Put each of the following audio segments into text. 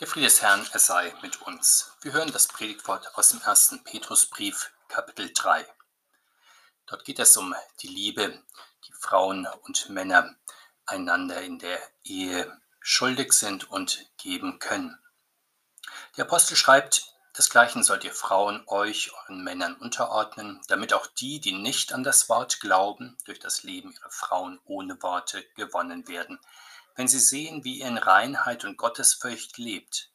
Der Friede des Herrn, er sei mit uns. Wir hören das Predigtwort aus dem ersten Petrusbrief, Kapitel 3. Dort geht es um die Liebe, die Frauen und Männer einander in der Ehe schuldig sind und geben können. Der Apostel schreibt, desgleichen sollt ihr Frauen euch euren Männern unterordnen, damit auch die, die nicht an das Wort glauben, durch das Leben ihrer Frauen ohne Worte gewonnen werden wenn sie sehen, wie ihr in Reinheit und Gottesfurcht lebt.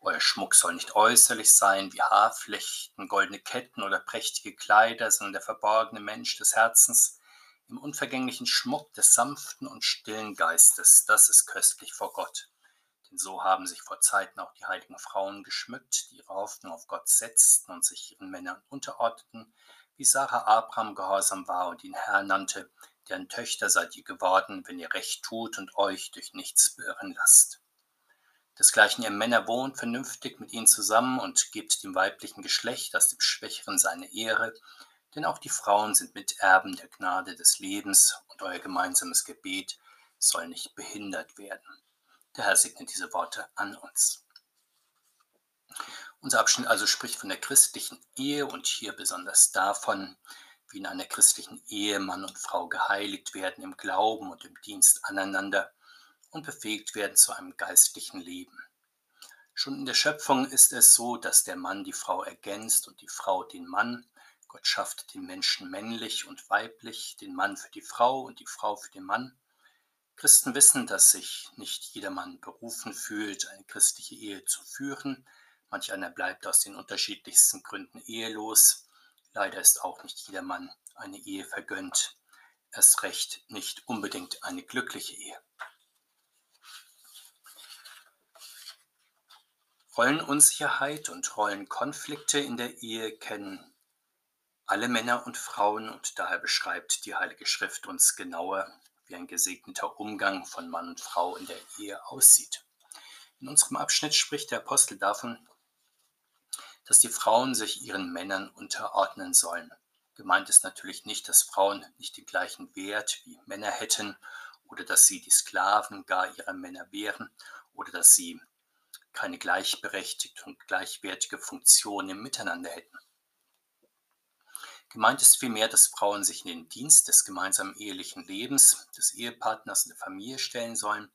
Euer Schmuck soll nicht äußerlich sein wie Haarflechten, goldene Ketten oder prächtige Kleider, sondern der verborgene Mensch des Herzens im unvergänglichen Schmuck des sanften und stillen Geistes. Das ist köstlich vor Gott. Denn so haben sich vor Zeiten auch die heiligen Frauen geschmückt, die ihre Hoffnung auf Gott setzten und sich ihren Männern unterordneten, wie Sarah Abraham gehorsam war und ihn Herr nannte, deren Töchter seid ihr geworden, wenn ihr recht tut und euch durch nichts beirren lasst. Desgleichen ihr Männer wohnt vernünftig mit ihnen zusammen und gebt dem weiblichen Geschlecht aus dem Schwächeren seine Ehre, denn auch die Frauen sind Miterben der Gnade des Lebens und euer gemeinsames Gebet soll nicht behindert werden. Der Herr segnet diese Worte an uns. Unser Abschnitt also spricht von der christlichen Ehe und hier besonders davon, wie in einer christlichen Ehe Mann und Frau geheiligt werden im Glauben und im Dienst aneinander und befähigt werden zu einem geistlichen Leben. Schon in der Schöpfung ist es so, dass der Mann die Frau ergänzt und die Frau den Mann. Gott schafft den Menschen männlich und weiblich, den Mann für die Frau und die Frau für den Mann. Christen wissen, dass sich nicht jedermann berufen fühlt, eine christliche Ehe zu führen. Manch einer bleibt aus den unterschiedlichsten Gründen ehelos. Leider ist auch nicht jedermann eine Ehe vergönnt, erst recht nicht unbedingt eine glückliche Ehe. Rollenunsicherheit und Rollenkonflikte in der Ehe kennen alle Männer und Frauen und daher beschreibt die Heilige Schrift uns genauer, wie ein gesegneter Umgang von Mann und Frau in der Ehe aussieht. In unserem Abschnitt spricht der Apostel davon, dass die Frauen sich ihren Männern unterordnen sollen. Gemeint ist natürlich nicht, dass Frauen nicht den gleichen Wert wie Männer hätten oder dass sie die Sklaven gar ihrer Männer wären oder dass sie keine gleichberechtigte und gleichwertige Funktion im Miteinander hätten. Gemeint ist vielmehr, dass Frauen sich in den Dienst des gemeinsamen ehelichen Lebens, des Ehepartners und der Familie stellen sollen.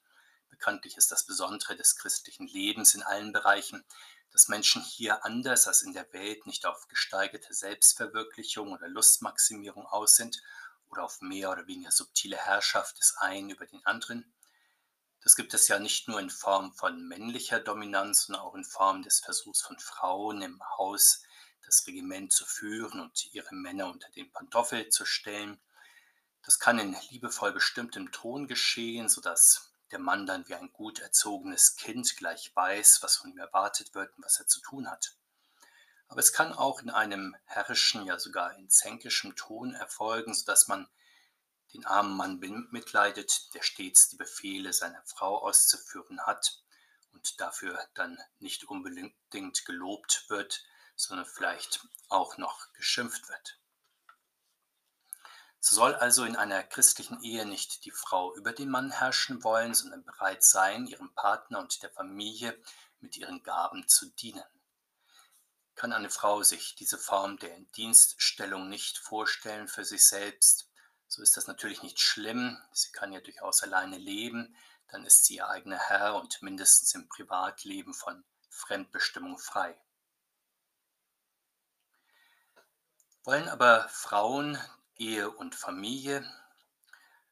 Bekanntlich ist das Besondere des christlichen Lebens in allen Bereichen, dass Menschen hier anders als in der Welt nicht auf gesteigerte Selbstverwirklichung oder Lustmaximierung aus sind oder auf mehr oder weniger subtile Herrschaft des einen über den anderen. Das gibt es ja nicht nur in Form von männlicher Dominanz, sondern auch in Form des Versuchs von Frauen im Haus das Regiment zu führen und ihre Männer unter den Pantoffel zu stellen. Das kann in liebevoll bestimmtem Ton geschehen, sodass der Mann dann wie ein gut erzogenes Kind gleich weiß, was von ihm erwartet wird und was er zu tun hat. Aber es kann auch in einem herrischen, ja sogar in zänkischem Ton erfolgen, sodass man den armen Mann mitleidet, der stets die Befehle seiner Frau auszuführen hat und dafür dann nicht unbedingt gelobt wird, sondern vielleicht auch noch geschimpft wird. So soll also in einer christlichen Ehe nicht die Frau über den Mann herrschen wollen, sondern bereit sein, ihrem Partner und der Familie mit ihren Gaben zu dienen. Kann eine Frau sich diese Form der Dienststellung nicht vorstellen für sich selbst, so ist das natürlich nicht schlimm. Sie kann ja durchaus alleine leben, dann ist sie ihr eigener Herr und mindestens im Privatleben von Fremdbestimmung frei. Wollen aber Frauen Ehe und Familie.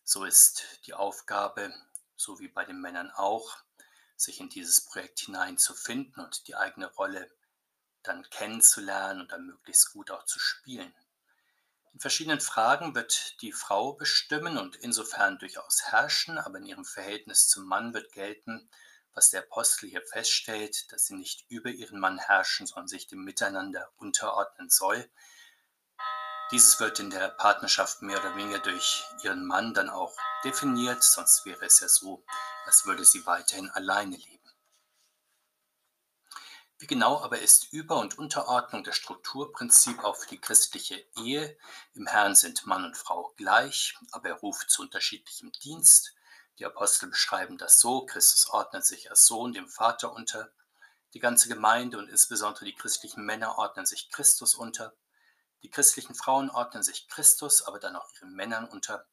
So ist die Aufgabe, so wie bei den Männern auch, sich in dieses Projekt hineinzufinden und die eigene Rolle dann kennenzulernen und dann möglichst gut auch zu spielen. In verschiedenen Fragen wird die Frau bestimmen und insofern durchaus herrschen, aber in ihrem Verhältnis zum Mann wird gelten, was der Apostel hier feststellt, dass sie nicht über ihren Mann herrschen, sondern sich dem Miteinander unterordnen soll, dieses wird in der Partnerschaft mehr oder weniger durch ihren Mann dann auch definiert, sonst wäre es ja so, als würde sie weiterhin alleine leben. Wie genau aber ist Über- und Unterordnung das Strukturprinzip auch für die christliche Ehe? Im Herrn sind Mann und Frau gleich, aber er ruft zu unterschiedlichem Dienst. Die Apostel beschreiben das so, Christus ordnet sich als Sohn dem Vater unter, die ganze Gemeinde und insbesondere die christlichen Männer ordnen sich Christus unter, die christlichen Frauen ordnen sich Christus, aber dann auch ihren Männern unter,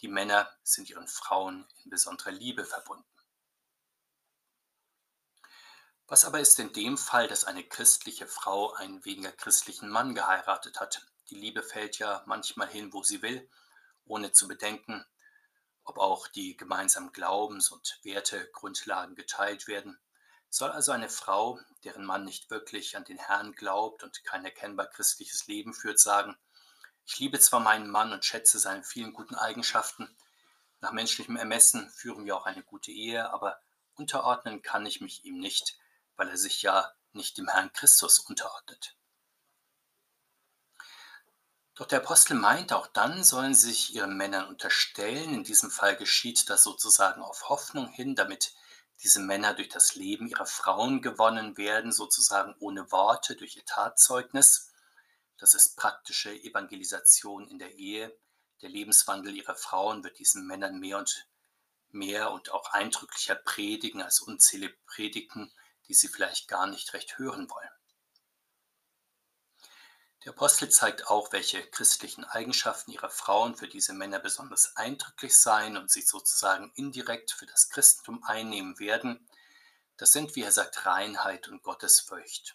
die Männer sind ihren Frauen in besonderer Liebe verbunden. Was aber ist in dem Fall, dass eine christliche Frau einen weniger christlichen Mann geheiratet hat? Die Liebe fällt ja manchmal hin, wo sie will, ohne zu bedenken, ob auch die gemeinsamen Glaubens- und Wertegrundlagen geteilt werden. Soll also eine Frau, deren Mann nicht wirklich an den Herrn glaubt und kein erkennbar christliches Leben führt, sagen, ich liebe zwar meinen Mann und schätze seine vielen guten Eigenschaften, nach menschlichem Ermessen führen wir auch eine gute Ehe, aber unterordnen kann ich mich ihm nicht, weil er sich ja nicht dem Herrn Christus unterordnet. Doch der Apostel meint, auch dann sollen sich ihren Männern unterstellen. In diesem Fall geschieht das sozusagen auf Hoffnung hin, damit diese Männer durch das Leben ihrer Frauen gewonnen werden, sozusagen ohne Worte, durch ihr Tatzeugnis. Das ist praktische Evangelisation in der Ehe. Der Lebenswandel ihrer Frauen wird diesen Männern mehr und mehr und auch eindrücklicher predigen als unzählige Predigten, die sie vielleicht gar nicht recht hören wollen. Der Apostel zeigt auch, welche christlichen Eigenschaften ihrer Frauen für diese Männer besonders eindrücklich seien und sich sozusagen indirekt für das Christentum einnehmen werden. Das sind, wie er sagt, Reinheit und Gottesfurcht.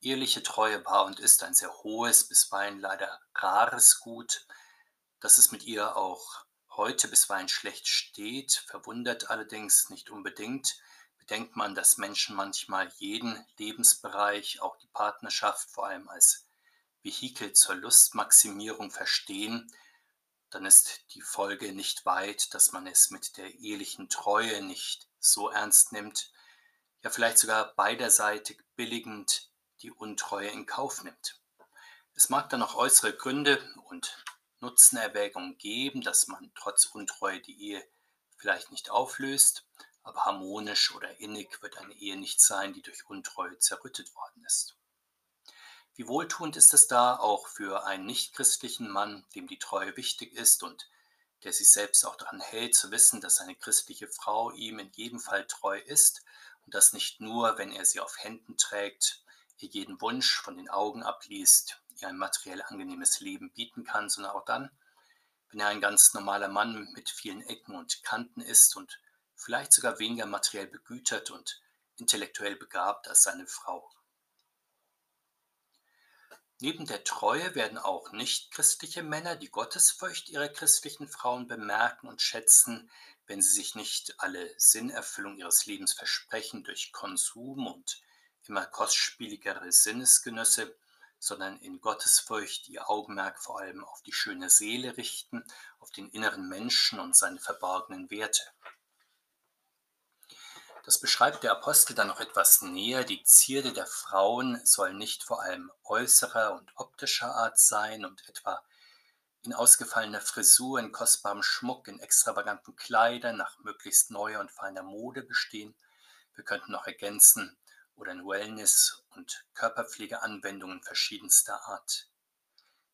Ehrliche Treue war und ist ein sehr hohes, bisweilen leider rares Gut. Dass es mit ihr auch heute bisweilen schlecht steht, verwundert allerdings nicht unbedingt, bedenkt man, dass Menschen manchmal jeden Lebensbereich, auch die Partnerschaft, vor allem als Vehikel zur Lustmaximierung verstehen, dann ist die Folge nicht weit, dass man es mit der ehelichen Treue nicht so ernst nimmt, ja vielleicht sogar beiderseitig billigend die Untreue in Kauf nimmt. Es mag dann noch äußere Gründe und Nutzenerwägungen geben, dass man trotz Untreue die Ehe vielleicht nicht auflöst, aber harmonisch oder innig wird eine Ehe nicht sein, die durch Untreue zerrüttet worden ist. Wie wohltuend ist es da auch für einen nichtchristlichen Mann, dem die Treue wichtig ist und der sich selbst auch daran hält, zu wissen, dass eine christliche Frau ihm in jedem Fall treu ist und das nicht nur, wenn er sie auf Händen trägt, ihr jeden Wunsch von den Augen abliest, ihr ein materiell angenehmes Leben bieten kann, sondern auch dann, wenn er ein ganz normaler Mann mit vielen Ecken und Kanten ist und vielleicht sogar weniger materiell begütert und intellektuell begabt als seine Frau. Neben der Treue werden auch nichtchristliche Männer die Gottesfurcht ihrer christlichen Frauen bemerken und schätzen, wenn sie sich nicht alle Sinnerfüllung ihres Lebens versprechen durch Konsum und immer kostspieligere Sinnesgenüsse, sondern in Gottesfurcht ihr Augenmerk vor allem auf die schöne Seele richten, auf den inneren Menschen und seine verborgenen Werte. Das beschreibt der Apostel dann noch etwas näher. Die Zierde der Frauen soll nicht vor allem äußerer und optischer Art sein und etwa in ausgefallener Frisur, in kostbarem Schmuck, in extravaganten Kleidern nach möglichst neuer und feiner Mode bestehen. Wir könnten noch ergänzen, oder in Wellness- und Körperpflegeanwendungen verschiedenster Art.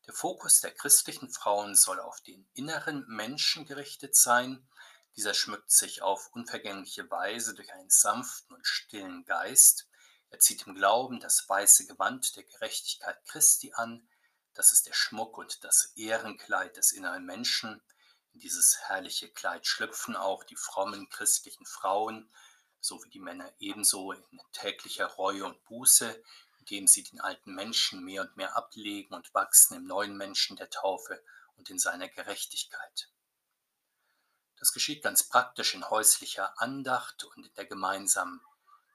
Der Fokus der christlichen Frauen soll auf den inneren Menschen gerichtet sein, dieser schmückt sich auf unvergängliche Weise durch einen sanften und stillen Geist. Er zieht im Glauben das weiße Gewand der Gerechtigkeit Christi an. Das ist der Schmuck und das Ehrenkleid des inneren Menschen. In dieses herrliche Kleid schlüpfen auch die frommen christlichen Frauen, so wie die Männer ebenso in täglicher Reue und Buße, indem sie den alten Menschen mehr und mehr ablegen und wachsen im neuen Menschen der Taufe und in seiner Gerechtigkeit. Das geschieht ganz praktisch in häuslicher Andacht und in der gemeinsamen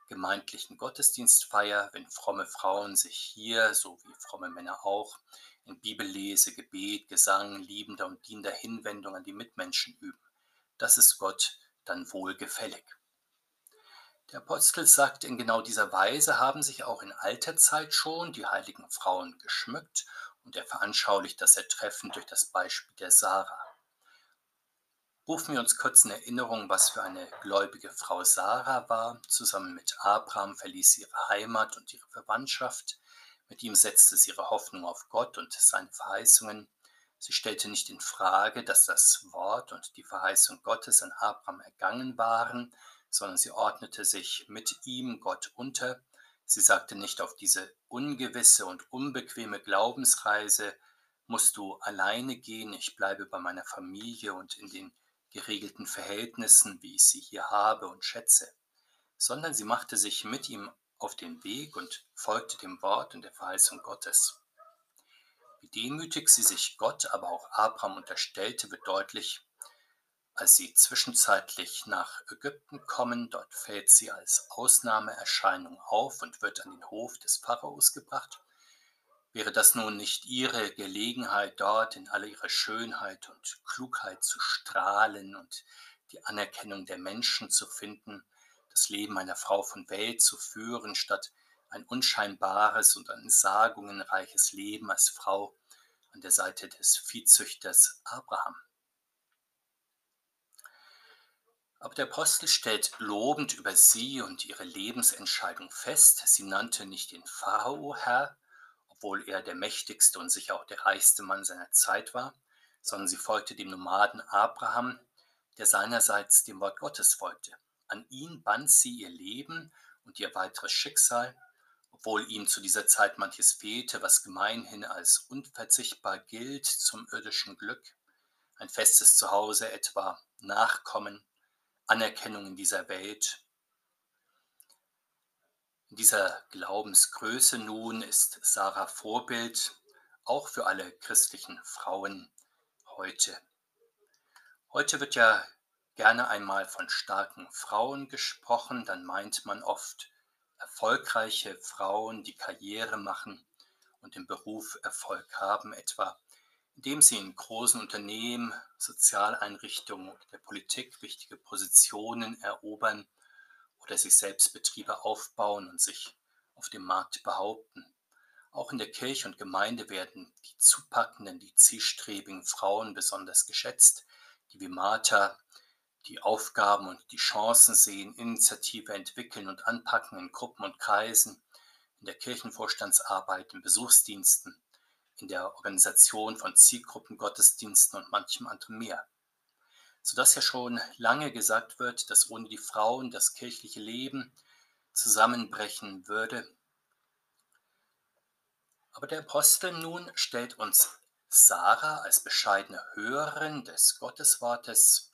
gemeindlichen Gottesdienstfeier, wenn fromme Frauen sich hier, so wie fromme Männer auch, in Bibellese, Gebet, Gesang, liebender und dienender Hinwendung an die Mitmenschen üben. Das ist Gott dann wohlgefällig. Der Apostel sagt, in genau dieser Weise haben sich auch in alter Zeit schon die heiligen Frauen geschmückt und er veranschaulicht das Ertreffen durch das Beispiel der Sarah. Rufen wir uns kurz in Erinnerung, was für eine gläubige Frau Sarah war. Zusammen mit Abraham verließ sie ihre Heimat und ihre Verwandtschaft. Mit ihm setzte sie ihre Hoffnung auf Gott und seine Verheißungen. Sie stellte nicht in Frage, dass das Wort und die Verheißung Gottes an Abraham ergangen waren, sondern sie ordnete sich mit ihm Gott unter. Sie sagte nicht, auf diese ungewisse und unbequeme Glaubensreise musst du alleine gehen, ich bleibe bei meiner Familie und in den geregelten Verhältnissen, wie ich sie hier habe und schätze, sondern sie machte sich mit ihm auf den Weg und folgte dem Wort und der Verheißung Gottes. Wie demütig sie sich Gott, aber auch Abraham unterstellte, wird deutlich, als sie zwischenzeitlich nach Ägypten kommen. Dort fällt sie als Ausnahmeerscheinung auf und wird an den Hof des Pharaos gebracht. Wäre das nun nicht ihre Gelegenheit, dort in aller ihrer Schönheit und Klugheit zu strahlen und die Anerkennung der Menschen zu finden, das Leben einer Frau von Welt zu führen, statt ein unscheinbares und an Sagungen reiches Leben als Frau an der Seite des Viehzüchters Abraham? Aber der Apostel stellt lobend über sie und ihre Lebensentscheidung fest. Sie nannte nicht den Pharao Herr, obwohl er der mächtigste und sicher auch der reichste Mann seiner Zeit war, sondern sie folgte dem Nomaden Abraham, der seinerseits dem Wort Gottes folgte. An ihn band sie ihr Leben und ihr weiteres Schicksal, obwohl ihm zu dieser Zeit manches fehlte, was gemeinhin als unverzichtbar gilt zum irdischen Glück, ein festes Zuhause etwa, Nachkommen, Anerkennung in dieser Welt in dieser Glaubensgröße nun ist Sarah Vorbild auch für alle christlichen Frauen heute. Heute wird ja gerne einmal von starken Frauen gesprochen, dann meint man oft erfolgreiche Frauen, die Karriere machen und im Beruf Erfolg haben, etwa indem sie in großen Unternehmen, Sozialeinrichtungen und der Politik wichtige Positionen erobern oder sich selbst Betriebe aufbauen und sich auf dem Markt behaupten. Auch in der Kirche und Gemeinde werden die zupackenden, die zielstrebigen Frauen besonders geschätzt, die wie Martha die Aufgaben und die Chancen sehen, Initiative entwickeln und anpacken in Gruppen und Kreisen, in der Kirchenvorstandsarbeit, in Besuchsdiensten, in der Organisation von Zielgruppen, Gottesdiensten und manchem anderem mehr sodass ja schon lange gesagt wird, dass ohne die Frauen das kirchliche Leben zusammenbrechen würde. Aber der Apostel nun stellt uns Sarah als bescheidene Hörerin des Gotteswortes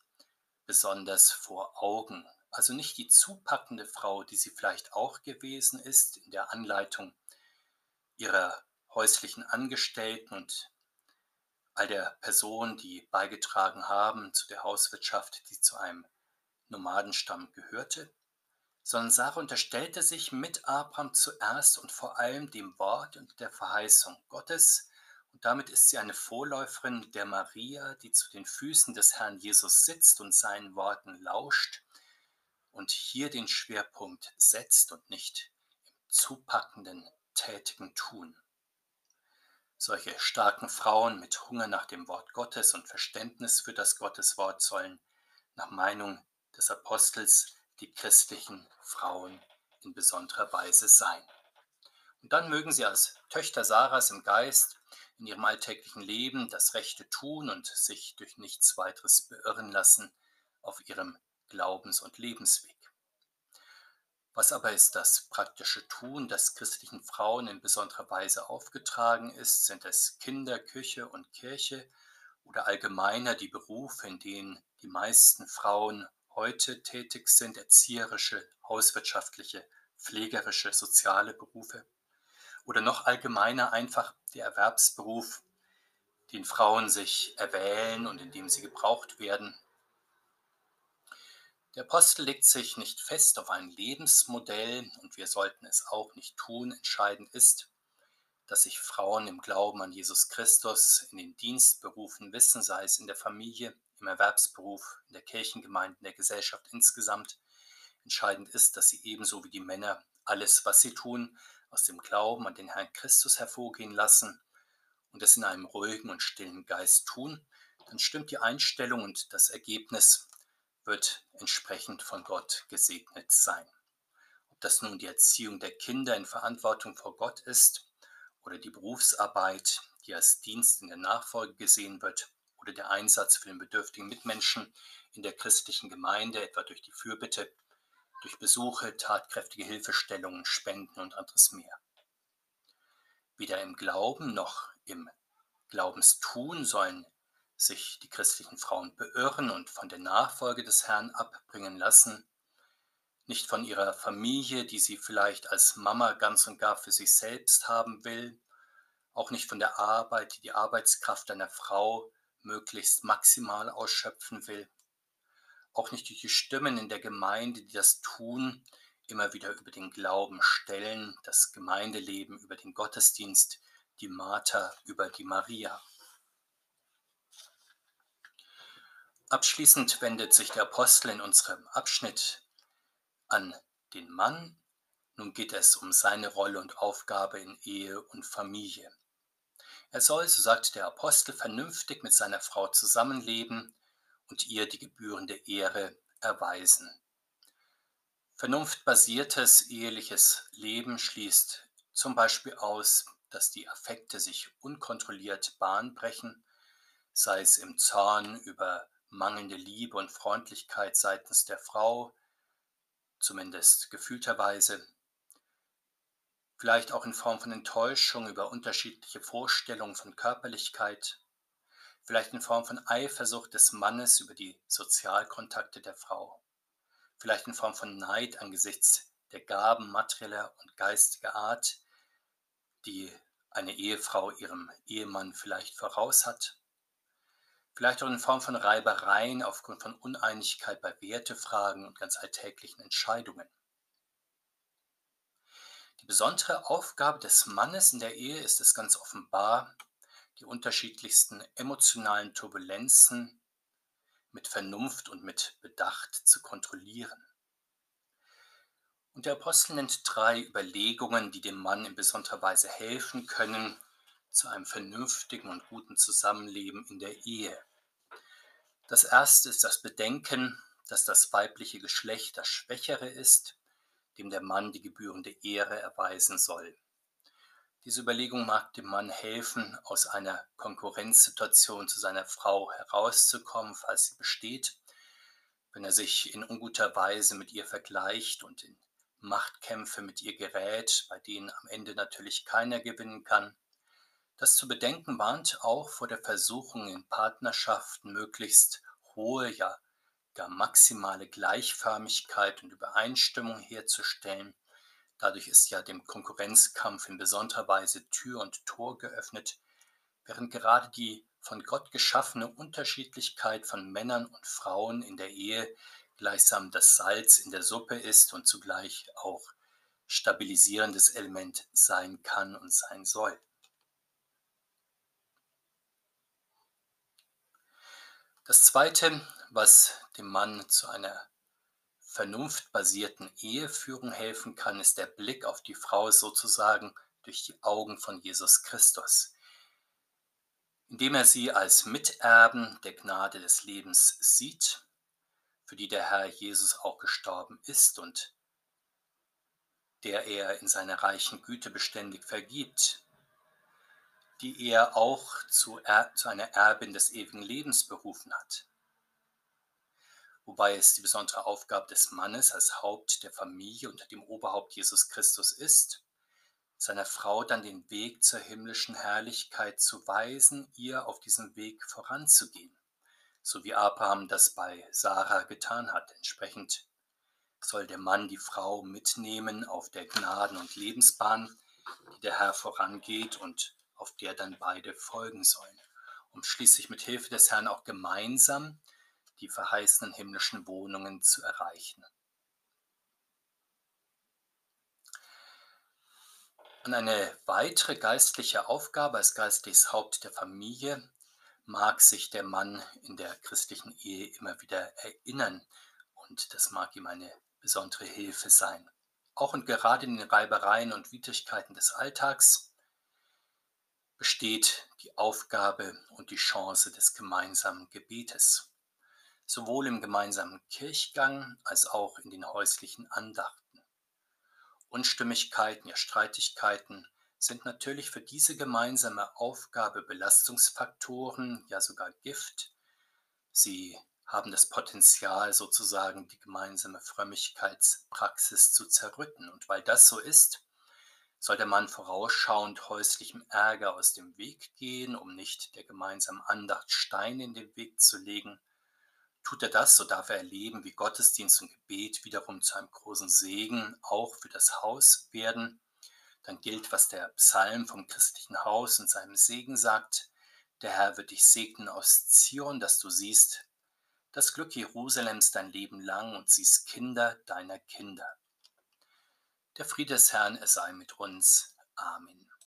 besonders vor Augen. Also nicht die zupackende Frau, die sie vielleicht auch gewesen ist in der Anleitung ihrer häuslichen Angestellten und all der Personen, die beigetragen haben zu der Hauswirtschaft, die zu einem Nomadenstamm gehörte, sondern Sarah unterstellte sich mit Abraham zuerst und vor allem dem Wort und der Verheißung Gottes, und damit ist sie eine Vorläuferin der Maria, die zu den Füßen des Herrn Jesus sitzt und seinen Worten lauscht und hier den Schwerpunkt setzt und nicht im zupackenden, tätigen Tun. Solche starken Frauen mit Hunger nach dem Wort Gottes und Verständnis für das Gotteswort sollen nach Meinung des Apostels die christlichen Frauen in besonderer Weise sein. Und dann mögen sie als Töchter Sarahs im Geist in ihrem alltäglichen Leben das Rechte tun und sich durch nichts weiteres beirren lassen auf ihrem Glaubens- und Lebensweg. Was aber ist das praktische Tun, das christlichen Frauen in besonderer Weise aufgetragen ist? Sind es Kinder, Küche und Kirche oder allgemeiner die Berufe, in denen die meisten Frauen heute tätig sind, erzieherische, hauswirtschaftliche, pflegerische, soziale Berufe? Oder noch allgemeiner einfach der Erwerbsberuf, den Frauen sich erwählen und in dem sie gebraucht werden, der Apostel legt sich nicht fest auf ein Lebensmodell und wir sollten es auch nicht tun. Entscheidend ist, dass sich Frauen im Glauben an Jesus Christus in den Dienst berufen wissen, sei es in der Familie, im Erwerbsberuf, in der Kirchengemeinde, in der Gesellschaft insgesamt. Entscheidend ist, dass sie ebenso wie die Männer alles, was sie tun, aus dem Glauben an den Herrn Christus hervorgehen lassen und es in einem ruhigen und stillen Geist tun. Dann stimmt die Einstellung und das Ergebnis wird entsprechend von Gott gesegnet sein. Ob das nun die Erziehung der Kinder in Verantwortung vor Gott ist oder die Berufsarbeit, die als Dienst in der Nachfolge gesehen wird, oder der Einsatz für den bedürftigen Mitmenschen in der christlichen Gemeinde, etwa durch die Fürbitte, durch Besuche, tatkräftige Hilfestellungen, Spenden und anderes mehr. Weder im Glauben noch im Glaubenstun sollen sich die christlichen Frauen beirren und von der Nachfolge des Herrn abbringen lassen, nicht von ihrer Familie, die sie vielleicht als Mama ganz und gar für sich selbst haben will, auch nicht von der Arbeit, die die Arbeitskraft einer Frau möglichst maximal ausschöpfen will, auch nicht durch die Stimmen in der Gemeinde, die das tun, immer wieder über den Glauben stellen, das Gemeindeleben über den Gottesdienst, die Martha über die Maria. Abschließend wendet sich der Apostel in unserem Abschnitt an den Mann. Nun geht es um seine Rolle und Aufgabe in Ehe und Familie. Er soll, so sagt der Apostel, vernünftig mit seiner Frau zusammenleben und ihr die gebührende Ehre erweisen. Vernunftbasiertes eheliches Leben schließt zum Beispiel aus, dass die Affekte sich unkontrolliert Bahn brechen, sei es im Zorn über mangelnde Liebe und Freundlichkeit seitens der Frau, zumindest gefühlterweise, vielleicht auch in Form von Enttäuschung über unterschiedliche Vorstellungen von Körperlichkeit, vielleicht in Form von Eifersucht des Mannes über die Sozialkontakte der Frau, vielleicht in Form von Neid angesichts der Gaben materieller und geistiger Art, die eine Ehefrau ihrem Ehemann vielleicht voraus hat, vielleicht auch in Form von Reibereien aufgrund von Uneinigkeit bei Wertefragen und ganz alltäglichen Entscheidungen. Die besondere Aufgabe des Mannes in der Ehe ist es ganz offenbar, die unterschiedlichsten emotionalen Turbulenzen mit Vernunft und mit Bedacht zu kontrollieren. Und der Apostel nennt drei Überlegungen, die dem Mann in besonderer Weise helfen können, zu einem vernünftigen und guten Zusammenleben in der Ehe. Das erste ist das Bedenken, dass das weibliche Geschlecht das Schwächere ist, dem der Mann die gebührende Ehre erweisen soll. Diese Überlegung mag dem Mann helfen, aus einer Konkurrenzsituation zu seiner Frau herauszukommen, falls sie besteht, wenn er sich in unguter Weise mit ihr vergleicht und in Machtkämpfe mit ihr gerät, bei denen am Ende natürlich keiner gewinnen kann. Das zu bedenken warnt auch vor der Versuchung, in Partnerschaften möglichst hohe, ja gar maximale Gleichförmigkeit und Übereinstimmung herzustellen. Dadurch ist ja dem Konkurrenzkampf in besonderer Weise Tür und Tor geöffnet, während gerade die von Gott geschaffene Unterschiedlichkeit von Männern und Frauen in der Ehe gleichsam das Salz in der Suppe ist und zugleich auch stabilisierendes Element sein kann und sein soll. Das Zweite, was dem Mann zu einer vernunftbasierten Eheführung helfen kann, ist der Blick auf die Frau sozusagen durch die Augen von Jesus Christus, indem er sie als Miterben der Gnade des Lebens sieht für die der Herr Jesus auch gestorben ist und der er in seiner reichen Güte beständig vergibt, die er auch zu, er, zu einer Erbin des ewigen Lebens berufen hat. Wobei es die besondere Aufgabe des Mannes als Haupt der Familie unter dem Oberhaupt Jesus Christus ist, seiner Frau dann den Weg zur himmlischen Herrlichkeit zu weisen, ihr auf diesem Weg voranzugehen so wie Abraham das bei Sarah getan hat. Entsprechend soll der Mann die Frau mitnehmen auf der Gnaden- und Lebensbahn, die der Herr vorangeht und auf der dann beide folgen sollen, um schließlich mit Hilfe des Herrn auch gemeinsam die verheißenen himmlischen Wohnungen zu erreichen. An eine weitere geistliche Aufgabe als geistliches Haupt der Familie mag sich der Mann in der christlichen Ehe immer wieder erinnern und das mag ihm eine besondere Hilfe sein. Auch und gerade in den Reibereien und Widrigkeiten des Alltags besteht die Aufgabe und die Chance des gemeinsamen Gebetes, sowohl im gemeinsamen Kirchgang als auch in den häuslichen Andachten. Unstimmigkeiten, ja Streitigkeiten sind natürlich für diese gemeinsame Aufgabe Belastungsfaktoren, ja sogar Gift. Sie haben das Potenzial, sozusagen die gemeinsame Frömmigkeitspraxis zu zerrütten. Und weil das so ist, soll der Mann vorausschauend häuslichem Ärger aus dem Weg gehen, um nicht der gemeinsamen Andacht Steine in den Weg zu legen. Tut er das, so darf er erleben, wie Gottesdienst und Gebet wiederum zu einem großen Segen auch für das Haus werden. Dann gilt, was der Psalm vom christlichen Haus und seinem Segen sagt. Der Herr wird dich segnen aus Zion, dass du siehst, das Glück Jerusalems dein Leben lang und siehst Kinder deiner Kinder. Der Friede des Herrn, er sei mit uns. Amen.